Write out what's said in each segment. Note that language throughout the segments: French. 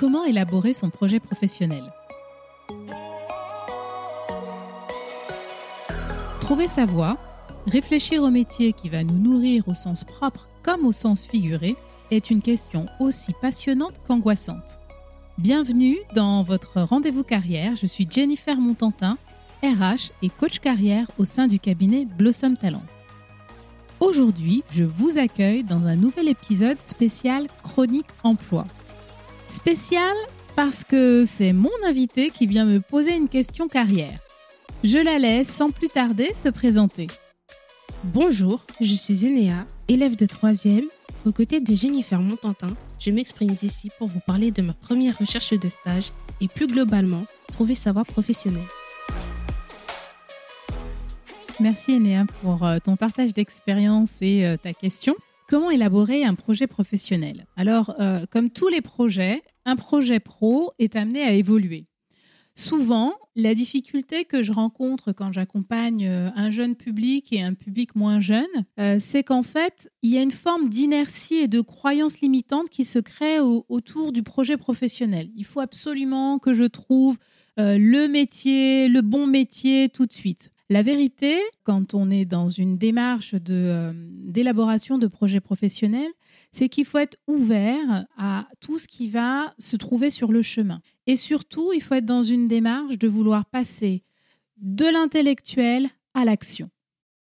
Comment élaborer son projet professionnel Trouver sa voie, réfléchir au métier qui va nous nourrir au sens propre comme au sens figuré est une question aussi passionnante qu'angoissante. Bienvenue dans votre rendez-vous carrière. Je suis Jennifer Montantin, RH et coach carrière au sein du cabinet Blossom Talent. Aujourd'hui, je vous accueille dans un nouvel épisode spécial Chronique Emploi. Spécial parce que c'est mon invité qui vient me poser une question carrière. Je la laisse sans plus tarder se présenter. Bonjour, je suis Enéa, élève de 3e. Aux côtés de Jennifer Montantin, je m'exprime ici pour vous parler de ma première recherche de stage et plus globalement, trouver sa voie professionnelle. Merci Enéa pour euh, ton partage d'expérience et euh, ta question. Comment élaborer un projet professionnel Alors, euh, comme tous les projets, un projet pro est amené à évoluer. Souvent, la difficulté que je rencontre quand j'accompagne un jeune public et un public moins jeune, c'est qu'en fait, il y a une forme d'inertie et de croyance limitante qui se crée autour du projet professionnel. Il faut absolument que je trouve le métier, le bon métier tout de suite. La vérité, quand on est dans une démarche euh, d'élaboration de, projets professionnels, c'est qu'il faut être ouvert à tout ce qui va se trouver sur le chemin. Et surtout, il faut être dans une démarche de vouloir passer de l'intellectuel à l'action.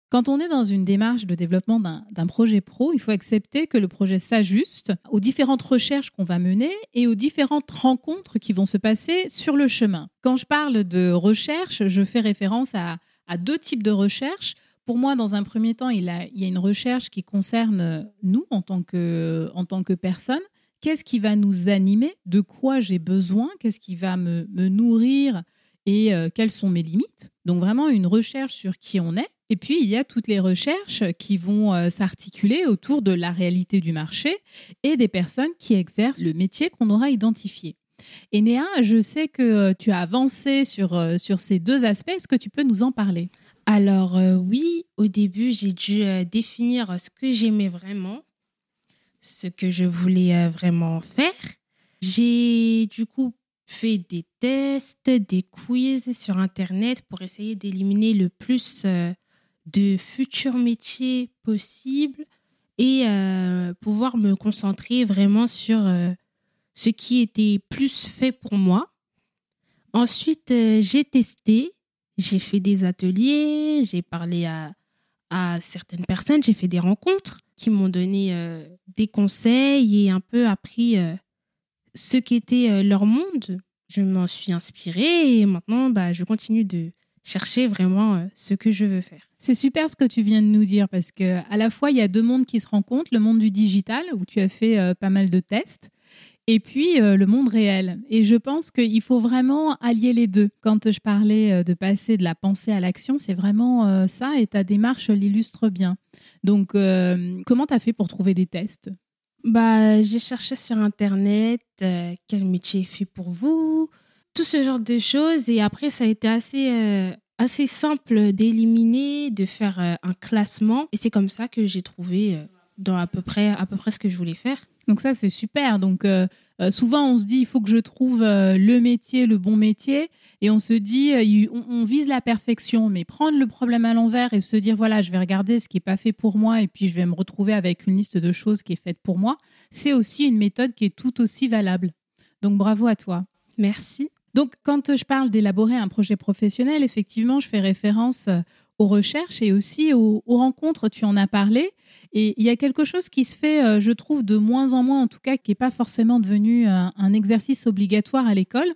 Quand on est dans une démarche de développement d'un projet pro, il faut accepter que le projet s'ajuste aux différentes recherches qu'on va mener et aux différentes rencontres qui vont se passer sur le chemin. Quand je parle de recherche, je fais référence à, à deux types de recherches. Pour moi, dans un premier temps, il, y a une recherche qui concerne nous en tant que, en tant que personne. Qu'est-ce qui va nous animer? De quoi j'ai besoin? Qu'est-ce qui va me, nourrir? Et euh, quelles sont mes limites? Donc vraiment une recherche sur qui on est. Et puis, il y a toutes les recherches qui vont euh, s'articuler autour de la réalité du marché et des personnes qui exercent le métier qu'on aura identifié. Et Néa, je sais que euh, tu as avancé sur, euh, sur ces deux aspects. Est-ce que tu peux nous en parler? Alors euh, oui, au début, j'ai dû définir ce que j'aimais vraiment, ce que je voulais vraiment faire. J'ai du coup fait des tests, des quiz sur Internet pour essayer d'éliminer le plus de futurs métiers possibles et pouvoir me concentrer vraiment sur ce qui était plus fait pour moi. Ensuite, euh, j'ai testé, j'ai fait des ateliers, j'ai parlé à, certaines personnes, j'ai fait des rencontres qui m'ont donné euh, des conseils et un peu appris euh, ce qu'était leur monde. Je m'en suis inspirée et maintenant, bah, je continue de chercher vraiment ce que je veux faire. C'est super ce que tu viens de nous dire parce que à la fois il y a deux mondes qui se rencontrent, le monde du digital où tu as fait pas mal de tests et puis euh, le monde réel. Et je pense qu'il faut vraiment allier les deux. Quand je parlais euh, de passer de la pensée à l'action, c'est vraiment euh, ça et ta démarche l'illustre bien. Donc, comment tu as fait pour trouver des tests? Bah, J'ai cherché sur Internet quel métier est fait pour vous, tout ce genre de choses. Et après, ça a été assez, assez simple d'éliminer, de faire un classement. Et c'est comme ça que j'ai trouvé dans à peu, près, à peu près ce que je voulais faire. Donc ça, c'est super. Donc euh, euh, souvent, on se dit, il faut que je trouve euh, le métier, le bon métier. Et on se dit, on, vise la perfection. Mais prendre le problème à l'envers et se dire, voilà, je vais regarder ce qui n'est pas fait pour moi et puis je vais me retrouver avec une liste de choses qui est faite pour moi, c'est aussi une méthode qui est tout aussi valable. Donc bravo à toi. Merci. Donc quand je parle d'élaborer un projet professionnel, effectivement, je fais référence aux recherches et aussi aux, rencontres, tu en as parlé. Et il y a quelque chose qui se fait, euh, je trouve, de moins en moins, en tout cas, qui n'est pas forcément devenu un, exercice obligatoire à l'école.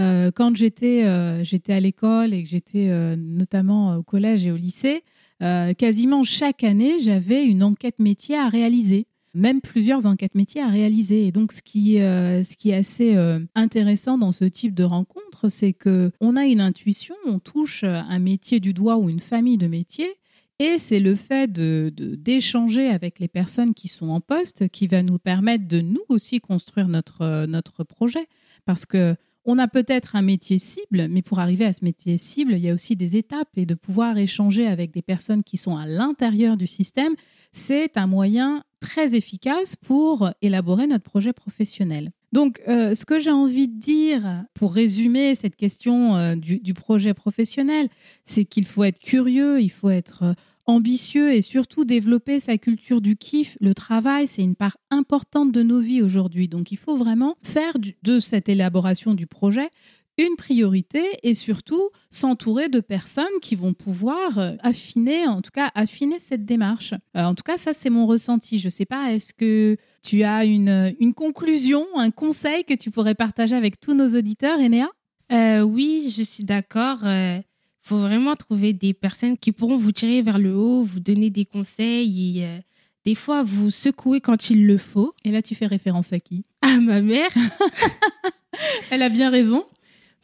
Euh, quand j'étais euh, à l'école et que j'étais notamment au collège et au lycée, quasiment chaque année, j'avais une enquête métier à réaliser même plusieurs enquêtes métiers à réaliser. Et donc, ce qui, euh, ce qui est assez euh, intéressant dans ce type de rencontre, c'est que on a une intuition, on touche un métier du doigt ou une famille de métiers. Et c'est le fait d'échanger de, avec les personnes qui sont en poste qui va nous permettre de nous aussi construire notre, notre projet. Parce que on a peut-être un métier cible, mais pour arriver à ce métier cible, il y a aussi des étapes et de pouvoir échanger avec des personnes qui sont à l'intérieur du système, c'est un moyen très efficace pour élaborer notre projet professionnel. Donc, euh, ce que j'ai envie de dire pour résumer cette question euh, du, projet professionnel, c'est qu'il faut être curieux, il faut être euh, ambitieux et surtout développer sa culture du kiff. Le travail, c'est une part importante de nos vies aujourd'hui. Donc, il faut vraiment faire de cette élaboration du projet une priorité et surtout s'entourer de personnes qui vont pouvoir euh, affiner, en tout cas affiner cette démarche. Euh, en tout cas, ça c'est mon ressenti. Je ne sais pas, est-ce que tu as une, une, conclusion, un conseil que tu pourrais partager avec tous nos auditeurs, Enéa euh, Oui, je suis d'accord. Il faut vraiment trouver des personnes qui pourront vous tirer vers le haut, vous donner des conseils et des fois vous secouer quand il le faut. Et là, tu fais référence à qui? À ma mère. Elle a bien raison.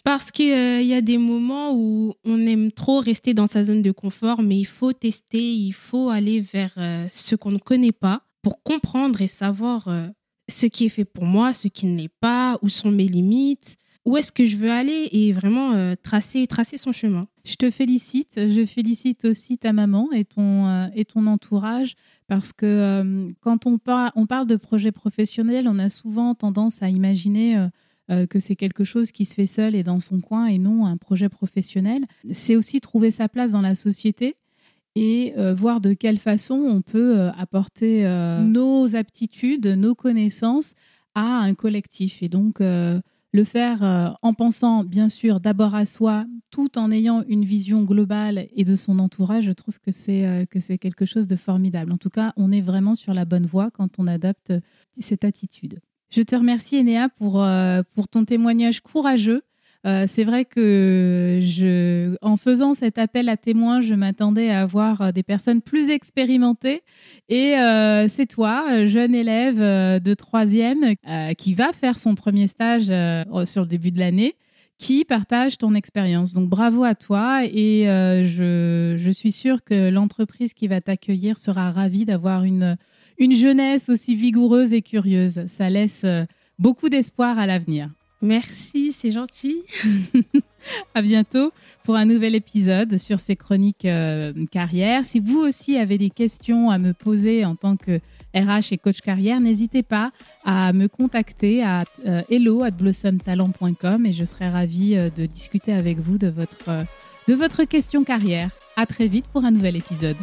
Parce qu'il euh, y a des moments où on aime trop rester dans sa zone de confort, mais il faut tester, il faut aller vers euh, ce qu'on ne connaît pas pour comprendre et savoir euh, ce qui est fait pour moi, ce qui ne l'est pas, où sont mes limites, où est-ce que je veux aller et vraiment tracer, tracer son chemin. Je te félicite. Je félicite aussi ta maman et ton, et ton entourage parce que quand on, on parle de projet professionnel, on a souvent tendance à imaginer euh, que c'est quelque chose qui se fait seul et dans son coin et non un projet professionnel. C'est aussi trouver sa place dans la société et euh, voir de quelle façon on peut euh, apporter nos aptitudes, nos connaissances à un collectif. Et donc, le faire en pensant bien sûr d'abord à soi, tout en ayant une vision globale et de son entourage, je trouve que c'est que c'est quelque chose de formidable. En tout cas, on est vraiment sur la bonne voie quand on adopte cette attitude. Je te remercie, Enéa, pour, euh, pour ton témoignage courageux. Euh, c'est vrai que je, en faisant cet appel à témoins, je m'attendais à avoir euh, des personnes plus expérimentées. Et c'est toi, jeune élève de troisième, qui va faire son premier stage sur le début de l'année, qui partage ton expérience. Donc bravo à toi et je, je suis sûre que l'entreprise qui va t'accueillir sera ravie d'avoir une une jeunesse aussi vigoureuse et curieuse. Ça laisse euh, beaucoup d'espoir à l'avenir. Merci, c'est gentil. à bientôt pour un nouvel épisode sur ces chroniques euh, carrière. Si vous aussi avez des questions à me poser en tant que RH et coach carrière, n'hésitez pas à me contacter à euh, hello at blossomtalent.com et je serai ravie de discuter avec vous de votre, de votre question carrière. À très vite pour un nouvel épisode.